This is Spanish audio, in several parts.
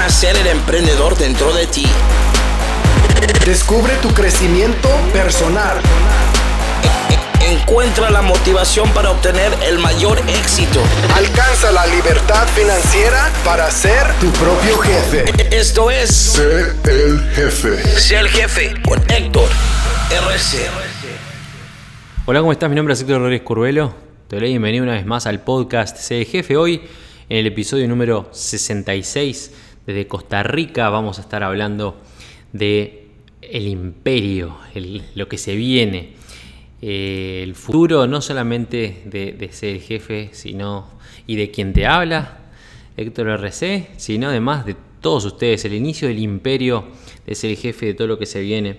nacer el emprendedor dentro de ti. Descubre tu crecimiento personal. Encuentra la motivación para obtener el mayor éxito. Alcanza la libertad financiera para ser tu propio jefe. Esto es Sé el jefe. Sé el jefe con Héctor RC. Hola, ¿cómo estás? Mi nombre es Héctor Rodríguez Curvelo. Te doy la bienvenida una vez más al podcast Sé el jefe. Hoy, en el episodio número 66, desde Costa Rica, vamos a estar hablando de el imperio, lo que se viene, eh, el futuro no solamente de, de ser el jefe, sino y de quien te habla, Héctor RC, sino además de todos ustedes, el inicio del imperio de ser el jefe de todo lo que se viene.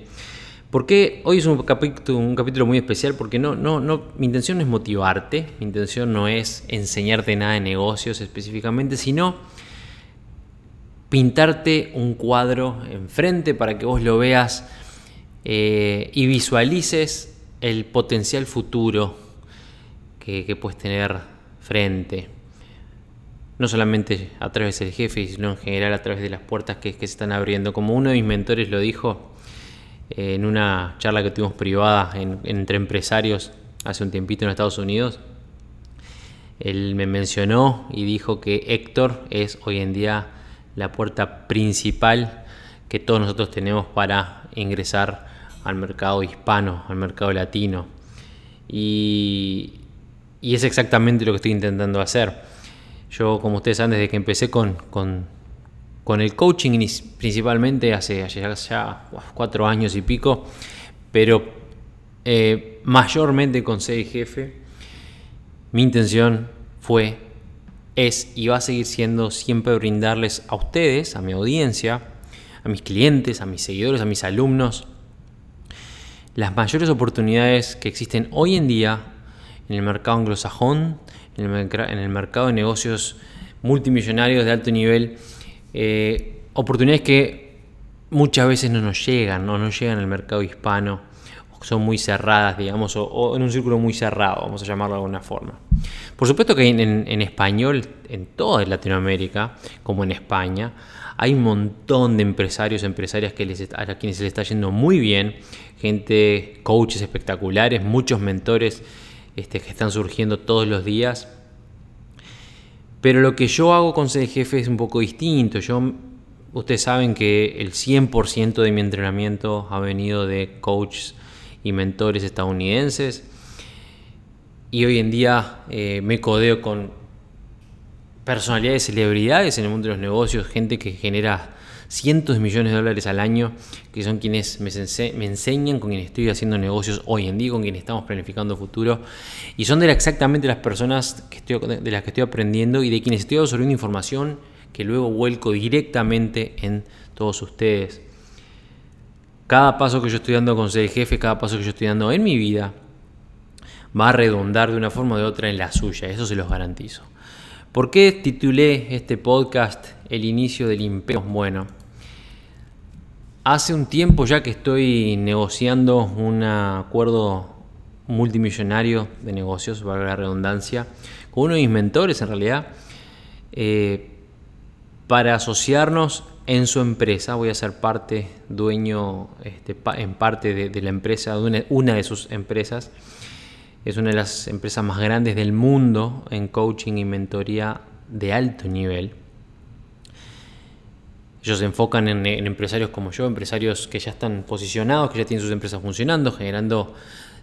Porque hoy es un capítulo, un capítulo muy especial porque no, no, no, mi intención no es motivarte, mi intención no es enseñarte nada de negocios específicamente, sino pintarte un cuadro enfrente para que vos lo veas eh, y visualices el potencial futuro que, que puedes tener frente. No solamente a través del jefe, sino en general a través de las puertas que, se están abriendo. Como uno de mis mentores lo dijo eh, en una charla que tuvimos privada en- entre empresarios hace un tiempito en Estados Unidos, él me mencionó y dijo que Héctor es hoy en día la puerta principal que todos nosotros tenemos para ingresar al mercado hispano, al mercado latino. Y, y es exactamente lo que estoy intentando hacer. Yo, como ustedes saben, desde que empecé con, con, el coaching, principalmente hace, ya, cuatro años y pico, pero eh, mayormente con ser jefe, mi intención fue, es y va a seguir siendo siempre brindarles a ustedes, a mi audiencia, a mis clientes, a mis seguidores, a mis alumnos, las mayores oportunidades que existen hoy en día en el mercado anglosajón, en el, mercado de negocios multimillonarios de alto nivel, eh, oportunidades que muchas veces no nos llegan, no nos llegan al mercado hispano, son muy cerradas, digamos, o, en un círculo muy cerrado, vamos a llamarlo de alguna forma. Por supuesto que en, español, en toda Latinoamérica, como en España, hay un montón de empresarios, empresarias que les a quienes se les está yendo muy bien, gente, coaches espectaculares, muchos mentores este, que están surgiendo todos los días. Pero lo que yo hago con ser jefe es un poco distinto. Yo, ustedes saben que el 100% de mi entrenamiento ha venido de coaches y mentores estadounidenses. Y hoy en día eh, me codeo con personalidades, celebridades en el mundo de los negocios, gente que genera cientos de millones de dólares al año, que son quienes me, ense- me enseñan, con quienes estoy haciendo negocios hoy en día, con quienes estamos planificando futuro, y son de exactamente las personas de las que estoy aprendiendo y de quienes estoy absorbiendo información que luego vuelco directamente en todos ustedes. Cada paso que yo estoy dando con ser el jefe, cada paso que yo estoy dando en mi vida, va a redundar de una forma o de otra en la suya, eso se los garantizo. ¿Por qué titulé este podcast El inicio del imperio? Bueno, hace un tiempo ya que estoy negociando un acuerdo multimillonario de negocios, valga la redundancia, con uno de mis mentores en realidad, eh, para asociarnos en su empresa. Voy a ser parte, dueño este, en parte de, la empresa, una, de sus empresas. Es una de las empresas más grandes del mundo en coaching y mentoría de alto nivel. Ellos se enfocan en, en empresarios como yo, empresarios que ya están posicionados, que ya tienen sus empresas funcionando, generando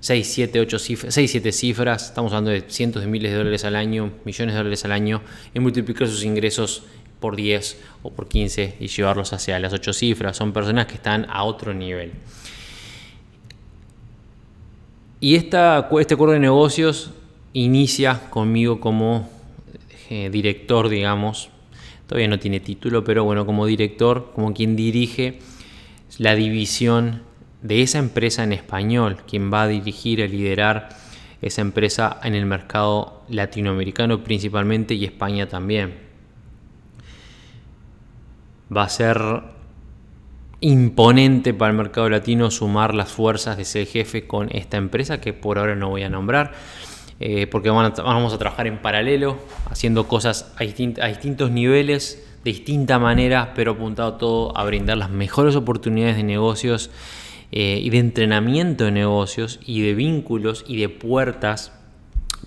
6, 7, 8 cifras, 6, 7 cifras. Estamos hablando de cientos de miles de dólares al año, millones de dólares al año, y multiplicar sus ingresos por 10 o por 15 y llevarlos hacia las 8 cifras. Son personas que están a otro nivel. Y esta, este acuerdo de negocios inicia conmigo como eh, director, digamos. Todavía no tiene título, pero bueno, como director, como quien dirige la división de esa empresa en español, quien va a dirigir, a liderar esa empresa en el mercado latinoamericano principalmente y España también. Va a ser imponente para el mercado latino sumar las fuerzas de ser jefe con esta empresa que por ahora no voy a nombrar. eh, porque vamos a trabajar en paralelo, haciendo cosas a, distin- a distintos niveles de distinta manera, pero apuntado todo a brindar las mejores oportunidades de negocios eh, y de entrenamiento de negocios y de vínculos y de puertas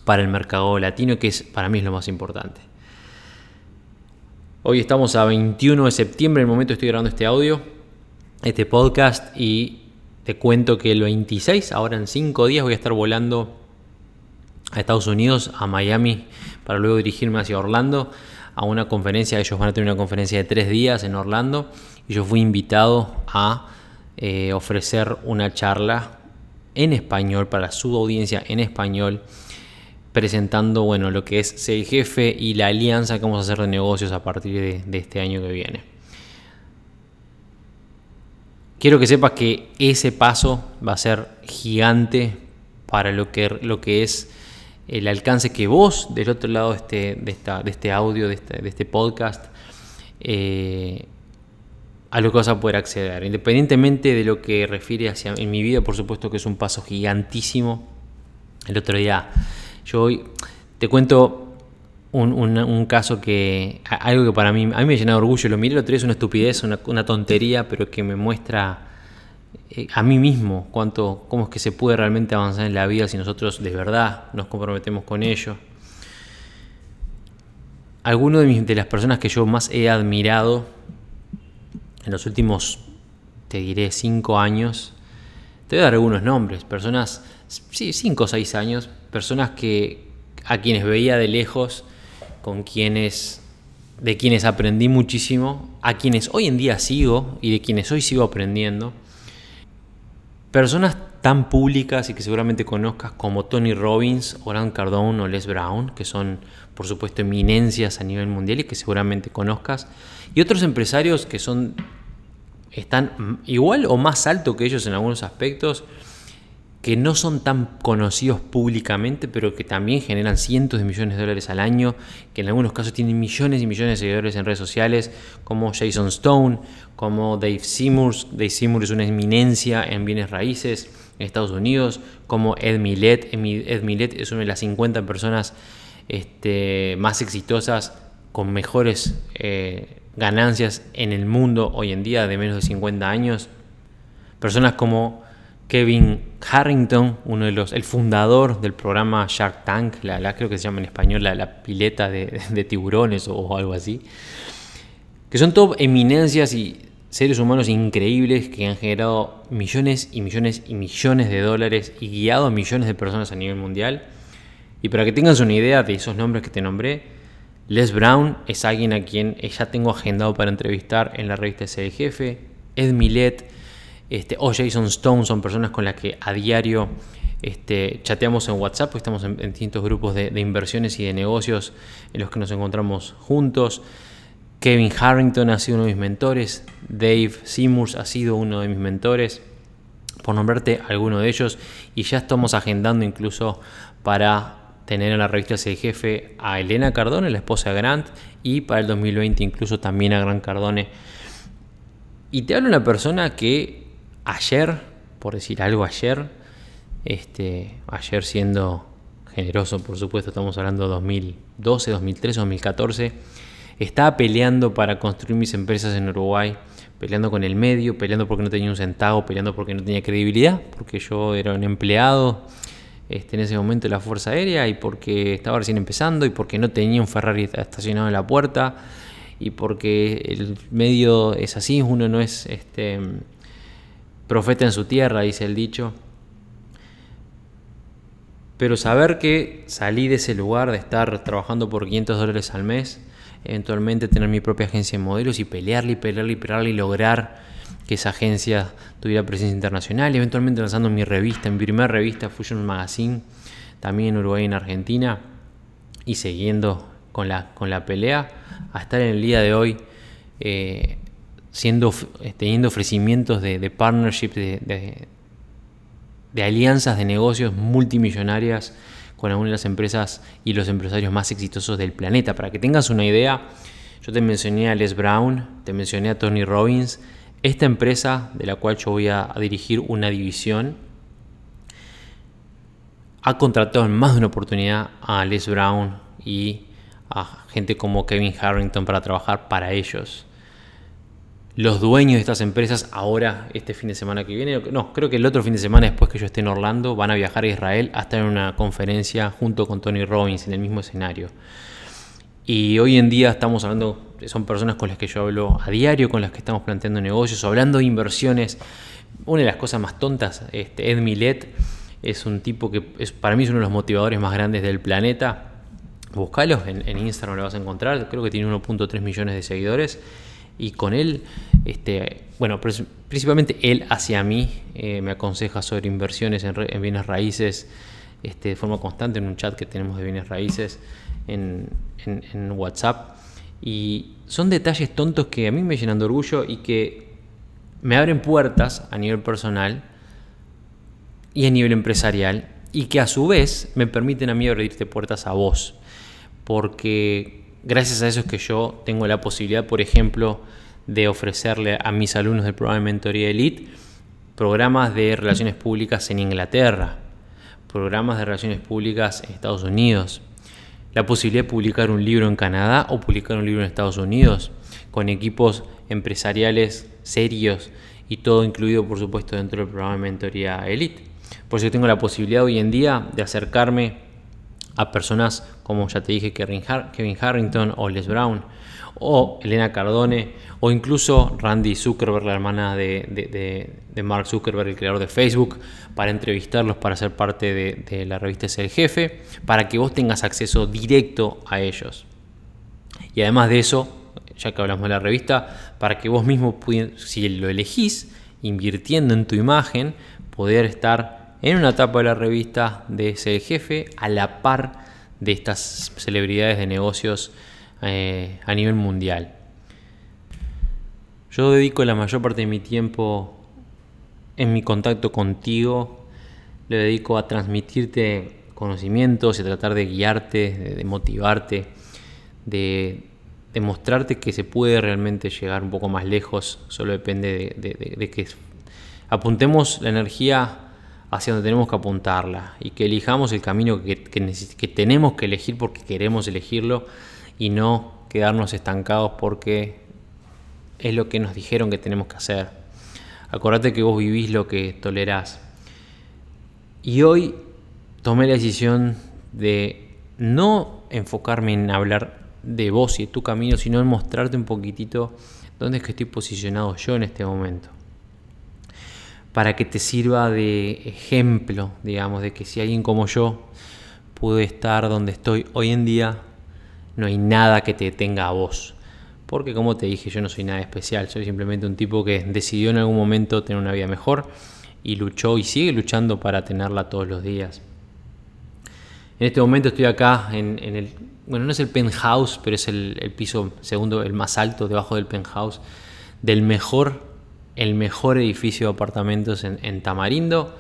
para el mercado latino, que es para mí lo más importante. Hoy estamos a 21 de septiembre, en el momento estoy grabando este audio, este podcast, y te cuento que el 26, ahora en 5 días, voy a estar volando a Estados Unidos, a Miami, para luego dirigirme hacia Orlando a una conferencia. Ellos van a tener una conferencia de tres días en Orlando y yo fui invitado a eh, ofrecer una charla en español para su audiencia en español presentando bueno lo que es el jefe y la alianza que vamos a hacer de negocios a partir de, este año que viene. Quiero que sepas que ese paso va a ser gigante para lo que, lo que es el alcance que vos del otro lado de este, de esta, de este audio, de este, este podcast, eh, a lo que vas a poder acceder. Independientemente de lo que refiere hacia en mi vida, por supuesto que es un paso gigantísimo. El otro día, yo hoy te cuento un, caso que, algo que para mí, a mí me llena de orgullo, lo miré el otro una estupidez, una, tontería, pero que me muestra eh, a mí mismo, cuánto, cómo es que se puede realmente avanzar en la vida si nosotros de verdad nos comprometemos con ello. Algunas de, de las personas que yo más he admirado en los últimos, te diré, cinco años, te voy a dar algunos nombres, personas, sí, cinco o seis años, personas que a quienes veía de lejos, con quienes, de quienes aprendí muchísimo, a quienes hoy en día sigo y de quienes hoy sigo aprendiendo. Personas tan públicas y que seguramente conozcas como Tony Robbins, Oran Cardone o Les Brown, que son por supuesto eminencias a nivel mundial y que seguramente conozcas, y otros empresarios que son están igual o más alto que ellos en algunos aspectos, que no son tan conocidos públicamente, pero que también generan cientos de millones de dólares al año, que en algunos casos tienen millones y millones de seguidores en redes sociales, como Jason Stone, como Dave Seymour. Dave Seymour es una eminencia en bienes raíces en Estados Unidos, como Ed Milet. Ed Milet es una de las 50 personas este, más exitosas con mejores eh, ganancias en el mundo hoy en día de menos de 50 años. Personas como Kevin Harrington, uno de los, el fundador del programa Shark Tank, la, creo que se llama en español la, pileta de, tiburones o, algo así, que son todo eminencias y seres humanos increíbles que han generado millones y millones y millones de dólares y guiado a millones de personas a nivel mundial. Y para que tengas una idea de esos nombres que te nombré, Les Brown es alguien a quien ya tengo agendado para entrevistar en la revista Ese Jefe, Ed Milet, este, o Jason Stone son personas con las que a diario este, chateamos en WhatsApp, pues estamos en, distintos grupos de, inversiones y de negocios en los que nos encontramos juntos. Kevin Harrington ha sido uno de mis mentores, Dave Seymour ha sido uno de mis mentores, por nombrarte alguno de ellos, y ya estamos agendando incluso para tener en la revista ese jefe a Elena Cardone, la esposa de Grant, y para el 2020 incluso también a Grant Cardone. Y te hablo una persona que ayer, por decir algo ayer, este, ayer siendo generoso, por supuesto, estamos hablando de 2012, 2013, 2014, estaba peleando para construir mis empresas en Uruguay, peleando con el medio, peleando porque no tenía un centavo, peleando porque no tenía credibilidad, porque yo era un empleado este, en ese momento de la Fuerza Aérea y porque estaba recién empezando y porque no tenía un Ferrari estacionado en la puerta y porque el medio es así, uno no es este, profeta en su tierra, dice el dicho. Pero saber que salí de ese lugar, de estar trabajando por 500 dólares al mes, eventualmente tener mi propia agencia de modelos y pelearle y pelearle y pelearle y lograr que esa agencia tuviera presencia internacional y eventualmente lanzando mi revista, mi primera revista Fusion Magazine, también en Uruguay y en Argentina, y siguiendo con la, con la pelea, a estar en el día de hoy eh, eh, teniendo ofrecimientos de, de partnership, de, alianzas de negocios multimillonarias con algunas de las empresas y los empresarios más exitosos del planeta. Para que tengas una idea, yo te mencioné a Les Brown, te mencioné a Tony Robbins. Esta empresa de la cual yo voy a, dirigir una división ha contratado en más de una oportunidad a Les Brown y a gente como Kevin Harrington para trabajar para ellos. Los dueños de estas empresas ahora, este fin de semana que viene, no, creo que el otro fin de semana después que yo esté en Orlando, van a viajar a Israel a estar en una conferencia junto con Tony Robbins en el mismo escenario. Y hoy en día estamos hablando, son personas con las que yo hablo a diario, con las que estamos planteando negocios, hablando de inversiones. Una de las cosas más tontas, este, Ed Milet, es un tipo que es, para mí es uno de los motivadores más grandes del planeta Búscalo, en, Instagram lo vas a encontrar, creo que tiene 1.3 millones de seguidores y con él, este, bueno, principalmente él hacia mí eh, me aconseja sobre inversiones en, bienes raíces este, de forma constante en un chat que tenemos de bienes raíces en, en WhatsApp. Y son detalles tontos que a mí me llenan de orgullo y que me abren puertas a nivel personal y a nivel empresarial y que a su vez me permiten a mí abrirte puertas a vos. Porque gracias a eso es que yo tengo la posibilidad, por ejemplo, de ofrecerle a mis alumnos del programa de Mentoría Elite programas de relaciones públicas en Inglaterra, programas de relaciones públicas en Estados Unidos, la posibilidad de publicar un libro en Canadá o publicar un libro en Estados Unidos, con equipos empresariales serios y todo incluido, por supuesto, dentro del programa de Mentoría Elite. Por eso tengo la posibilidad hoy en día de acercarme a personas como ya te dije Kevin Harrington o Les Brown o Elena Cardone o incluso Randy Zuckerberg, la hermana de, Mark Zuckerberg, el creador de Facebook, para entrevistarlos, para ser parte de, la revista Es el Jefe, para que vos tengas acceso directo a ellos. Y además de eso, ya que hablamos de la revista, para que vos mismo, si lo elegís, invirtiendo en tu imagen, poder estar en una etapa de la revista de ese jefe a la par de estas celebridades de negocios eh, a nivel mundial. Yo dedico la mayor parte de mi tiempo en mi contacto contigo, le dedico a transmitirte conocimientos y tratar de guiarte, de, motivarte, de, demostrarte que se puede realmente llegar un poco más lejos, solo depende de, de que apuntemos la energía hacia donde tenemos que apuntarla y que elijamos el camino que, que, tenemos que elegir porque queremos elegirlo y no quedarnos estancados porque es lo que nos dijeron que tenemos que hacer. Acordate que vos vivís lo que tolerás. Y hoy tomé la decisión de no enfocarme en hablar de vos y de tu camino, sino en mostrarte un poquitito dónde es que estoy posicionado yo en este momento para que te sirva de ejemplo, digamos, de que si alguien como yo pude estar donde estoy hoy en día, no hay nada que te detenga a vos. Porque como te dije, yo no soy nada especial, soy simplemente un tipo que decidió en algún momento tener una vida mejor y luchó y sigue luchando para tenerla todos los días. En este momento estoy acá en, el, bueno, no es el penthouse, pero es el, el piso segundo, el más alto debajo del penthouse, del mejor el mejor edificio de apartamentos en, Tamarindo,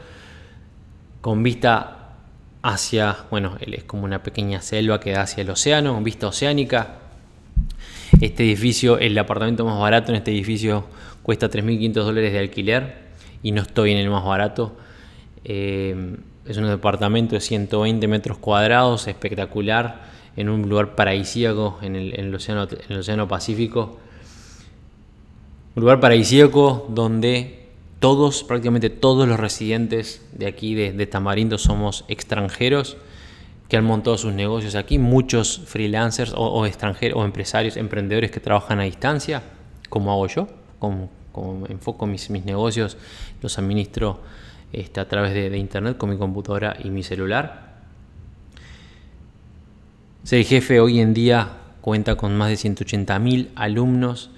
con vista hacia, bueno, es como una pequeña selva que da hacia el océano, vista oceánica. Este edificio, el apartamento más barato en este edificio cuesta 3.500 dólares de alquiler y no estoy en el más barato. Eh, es un departamento de 120 metros cuadrados, espectacular, en un lugar paradisíaco en el, océano, en el océano Pacífico un lugar paradisíaco donde todos, prácticamente todos los residentes de aquí, de, Tamarindo, somos extranjeros que han montado sus negocios aquí, muchos freelancers o, extranjeros o empresarios, emprendedores que trabajan a distancia, como hago yo, como, enfoco mis, mis, negocios, los administro este, a través de, internet con mi computadora y mi celular. Ser jefe hoy en día cuenta con más de 180.000 alumnos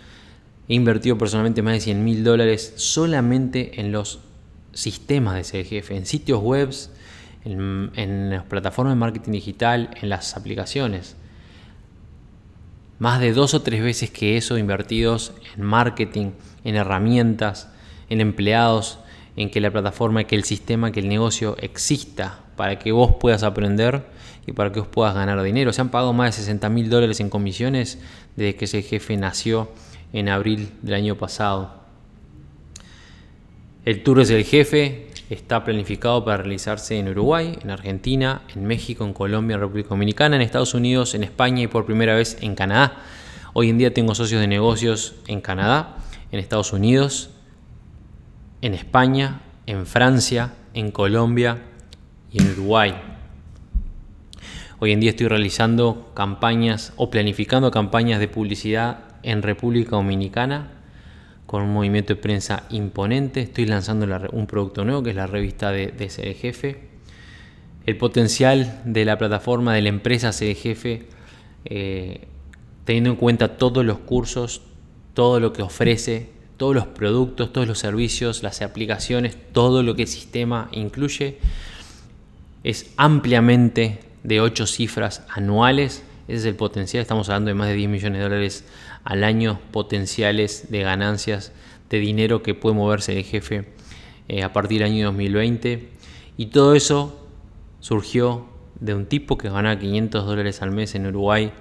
He invertido personalmente más de 100 mil dólares solamente en los sistemas de CGF, en sitios web, en, las plataformas de marketing digital, en las aplicaciones. Más de dos o tres veces que eso invertidos en marketing, en herramientas, en empleados, en que la plataforma, que el sistema, que el negocio exista para que vos puedas aprender y para que vos puedas ganar dinero. Se han pagado más de 60 mil dólares en comisiones desde que ese jefe nació en abril del año pasado. El tour es el jefe, está planificado para realizarse en Uruguay, en Argentina, en México, en Colombia, en República Dominicana, en Estados Unidos, en España y por primera vez en Canadá. Hoy en día tengo socios de negocios en Canadá, en Estados Unidos, en España, en Francia, en Colombia y en Uruguay. Hoy en día estoy realizando campañas o planificando campañas de publicidad en República Dominicana con un movimiento de prensa imponente. Estoy lanzando un producto nuevo que es la revista de, de Jefe. El potencial de la plataforma de la empresa Ser Jefe, eh, teniendo en cuenta todos los cursos, todo lo que ofrece, todos los productos, todos los servicios, las aplicaciones, todo lo que el sistema incluye, es ampliamente de 8 cifras anuales. Ese es el potencial, estamos hablando de más de 10 millones de dólares al año potenciales de ganancias de dinero que puede moverse el jefe eh, a partir del año 2020. Y todo eso surgió de un tipo que ganaba 500 dólares al mes en Uruguay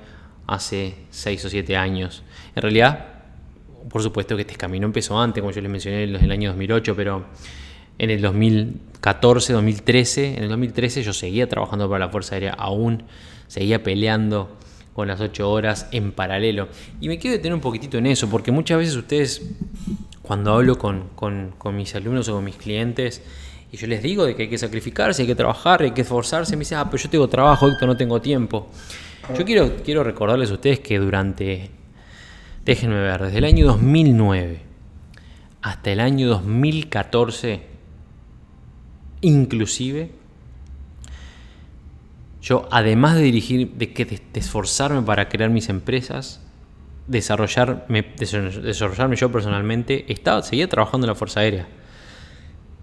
hace 6 o 7 años. En realidad, por supuesto que este camino empezó antes, como yo les mencioné, en el año 2008, pero en el 2014, 2013. En el 2013 yo seguía trabajando para la Fuerza Aérea, aún seguía peleando con las 8 horas en paralelo. Y me quiero detener un poquitito en eso, porque muchas veces ustedes, cuando hablo con, mis alumnos o con mis clientes, y yo les digo de que hay que sacrificarse, hay que trabajar, hay que esforzarse, me dicen, ah, pero yo tengo trabajo, Héctor, no tengo tiempo. Yo quiero, quiero recordarles a ustedes que durante, déjenme ver, desde el año 2009 hasta el año 2014, Inclusive, yo además de dirigir, de, que, de, esforzarme para crear mis empresas, desarrollarme, desarrollarme yo personalmente, estaba, seguía trabajando en la Fuerza Aérea.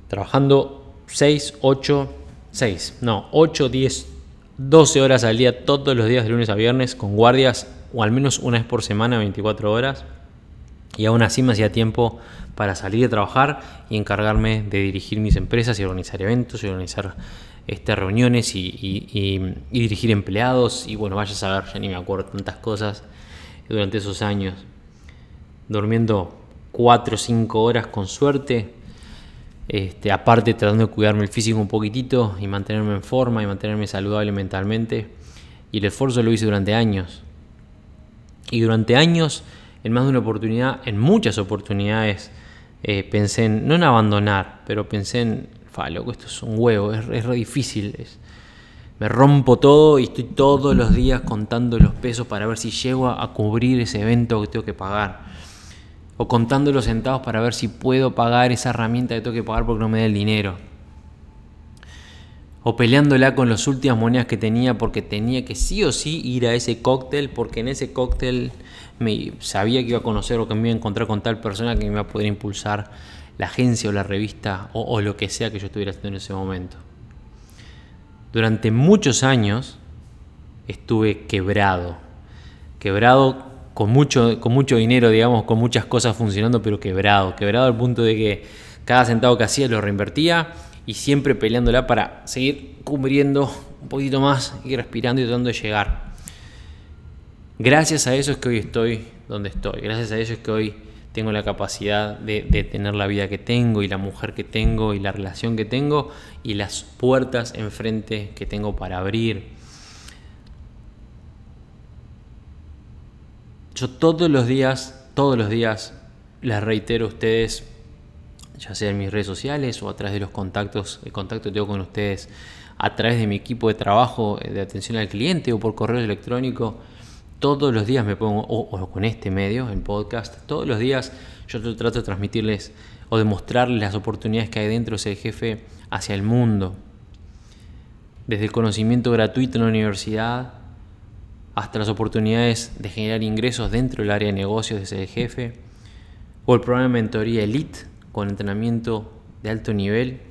Trabajando 6, 8, 6, no, 8, 10, 12 horas al día todos los días de lunes a viernes con guardias o al menos una vez por semana, 24 horas. Y aún así me hacía tiempo para salir a trabajar y encargarme de dirigir mis empresas y organizar eventos y organizar este, reuniones y, dirigir empleados. Y bueno, vaya a saber, ya ni me acuerdo tantas cosas durante esos años. Durmiendo 4 o 5 horas con suerte. Este, aparte tratando de cuidarme el físico un poquitito y mantenerme en forma y mantenerme saludable mentalmente. Y el esfuerzo lo hice durante años. Y durante años, en más de una oportunidad, en muchas oportunidades, eh, pensé en, no en abandonar, pero pensé en, fa, loco, esto es un huevo, es, re difícil. me rompo todo y estoy todos los días contando los pesos para ver si llego a, cubrir ese evento que tengo que pagar. O contando los centavos para ver si puedo pagar esa herramienta que tengo que pagar porque no me da el dinero. O peleándola con las últimas monedas que tenía porque tenía que sí o sí ir a ese cóctel porque en ese cóctel me sabía que iba a conocer o que me iba a encontrar con tal persona que me iba a poder impulsar la agencia o la revista o, lo que sea que yo estuviera haciendo en ese momento. Durante muchos años estuve quebrado, quebrado con mucho, con mucho dinero, digamos, con muchas cosas funcionando, pero quebrado, quebrado al punto de que cada centavo que hacía lo reinvertía y siempre peleándola para seguir cubriendo un poquito más y respirando y tratando de llegar. Gracias a eso es que hoy estoy donde estoy. Gracias a eso es que hoy tengo la capacidad de, tener la vida que tengo y la mujer que tengo y la relación que tengo y las puertas enfrente que tengo para abrir. Yo todos los días, todos los días les reitero a ustedes, ya sea en mis redes sociales o a través de los contactos, el contacto que tengo con ustedes a través de mi equipo de trabajo de atención al cliente o por correo electrónico, todos los días me pongo, o, con este medio, el podcast, todos los días yo trato de transmitirles o de mostrarles las oportunidades que hay dentro de ser jefe hacia el mundo. Desde el conocimiento gratuito en la universidad hasta las oportunidades de generar ingresos dentro del área de negocios de ser jefe, o el programa de mentoría Elite con entrenamiento de alto nivel,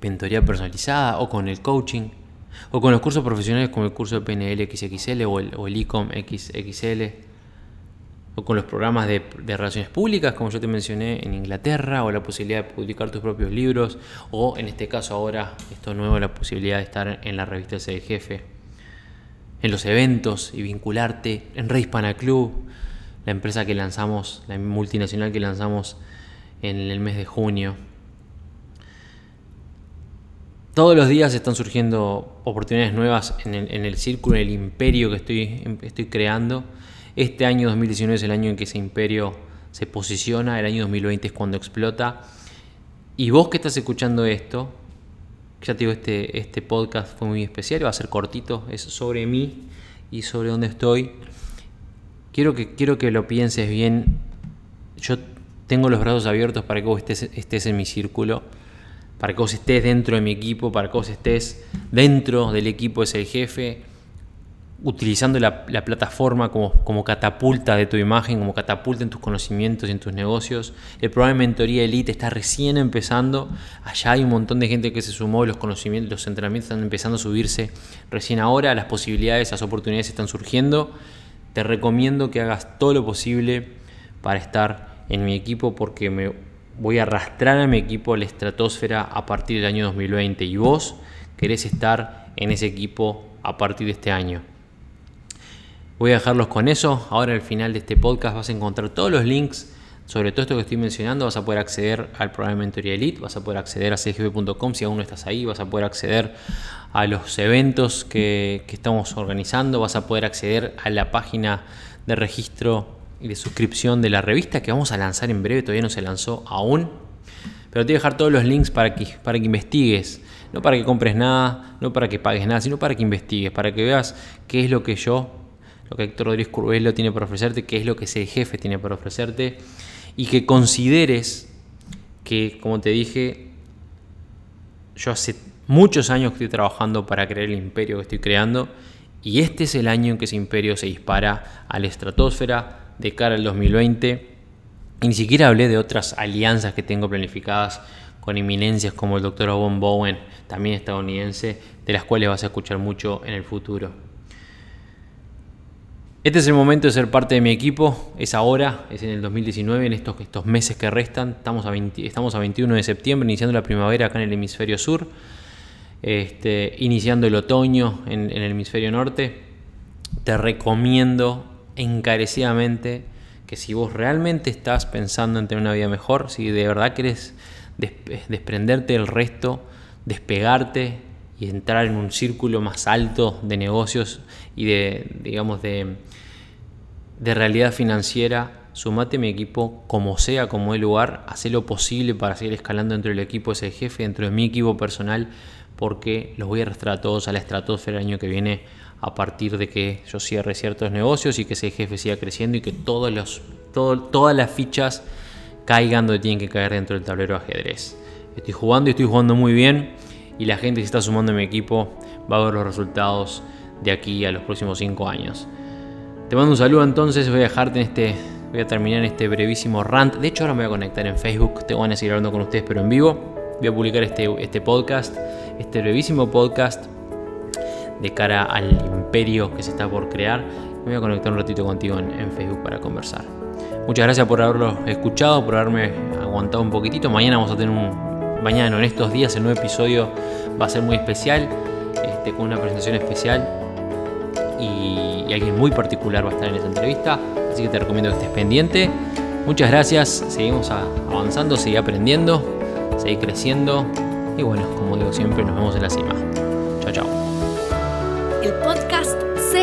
mentoría personalizada o con el coaching o con los cursos profesionales como el curso de PNL XXL o el, o el ICOM XXL. O con los programas de, relaciones públicas, como yo te mencioné en Inglaterra, o la posibilidad de publicar tus propios libros, o en este caso ahora, esto nuevo, la posibilidad de estar en la revista El Jefe, en los eventos y vincularte en Red Hispana Club, la empresa que lanzamos, la multinacional que lanzamos en el mes de junio todos los días están surgiendo oportunidades nuevas en el, círculo, en el imperio que estoy, creando. Este año 2019 es el año en que ese imperio se posiciona, el año 2020 es cuando explota. Y vos que estás escuchando esto, ya te digo, este, este podcast fue muy especial, va a ser cortito, es sobre mí y sobre dónde estoy. Quiero que, quiero que lo pienses bien. Yo tengo los brazos abiertos para que vos estés en mi círculo para que vos estés dentro de mi equipo, para que vos estés dentro del equipo es el jefe, utilizando la, plataforma como, como, catapulta de tu imagen, como catapulta en tus conocimientos y en tus negocios. El programa de mentoría Elite está recién empezando. Allá hay un montón de gente que se sumó, los conocimientos, los entrenamientos están empezando a subirse recién ahora, las posibilidades, las oportunidades están surgiendo. Te recomiendo que hagas todo lo posible para estar en mi equipo porque me voy a arrastrar a mi equipo a la estratosfera a partir del año 2020 y vos querés estar en ese equipo a partir de este año. Voy a dejarlos con eso. Ahora al final de este podcast vas a encontrar todos los links sobre todo esto que estoy mencionando. Vas a poder acceder al programa de Mentoría Elite, vas a poder acceder a cgb.com si aún no estás ahí, vas a poder acceder a los eventos que, estamos organizando, vas a poder acceder a la página de registro de suscripción de la revista que vamos a lanzar en breve, todavía no se lanzó aún. Pero te voy a dejar todos los links para que, para que investigues. No para que compres nada, no para que pagues nada, sino para que investigues, para que veas qué es lo que yo, lo que Héctor Rodríguez Curvelo tiene para ofrecerte, qué es lo que ese jefe tiene para ofrecerte y que consideres que, como te dije, yo hace muchos años que estoy trabajando para crear el imperio que estoy creando y este es el año en que ese imperio se dispara a la estratosfera, de cara al 2020. Y ni siquiera hablé de otras alianzas que tengo planificadas con eminencias como el doctor Owen Bowen, también estadounidense, de las cuales vas a escuchar mucho en el futuro. Este es el momento de ser parte de mi equipo, es ahora, es en el 2019, en estos, estos meses que restan. Estamos a, estamos a 21 de septiembre, iniciando la primavera acá en el hemisferio sur, este, iniciando el otoño en el hemisferio norte. Te recomiendo encarecidamente que si vos realmente estás pensando en tener una vida mejor, si de verdad querés desprenderte del resto, despegarte y entrar en un círculo más alto de negocios y de, digamos, de, de realidad financiera, sumate a mi equipo como sea, como el lugar, haz lo posible para seguir escalando dentro del equipo ese jefe, dentro de mi equipo personal, porque los voy a arrastrar a todos a la estratosfera el año que viene a partir de que yo cierre ciertos negocios y que ese jefe siga creciendo y que todas las fichas caigan donde tienen que caer dentro del tablero de ajedrez. Estoy jugando y estoy jugando muy bien y la gente que está sumando a mi equipo va a ver los resultados de aquí a los próximos 5 años. Te mando un saludo entonces, voy a dejarte en este, voy a terminar en este brevísimo rant. De hecho ahora me voy a conectar en Facebook, te voy a seguir hablando con ustedes pero en vivo. Voy a publicar este, este podcast, este brevísimo podcast de cara al imperio que se está por crear. Me voy a conectar un ratito contigo en, Facebook para conversar. Muchas gracias por haberlo escuchado, por haberme aguantado un poquitito. Mañana vamos a tener un, mañana en estos días el nuevo episodio va a ser muy especial, este, con una presentación especial y, alguien muy particular va a estar en esa entrevista, así que te recomiendo que estés pendiente. Muchas gracias, seguimos avanzando, seguí aprendiendo, seguí creciendo y bueno, como digo siempre, nos vemos en la cima.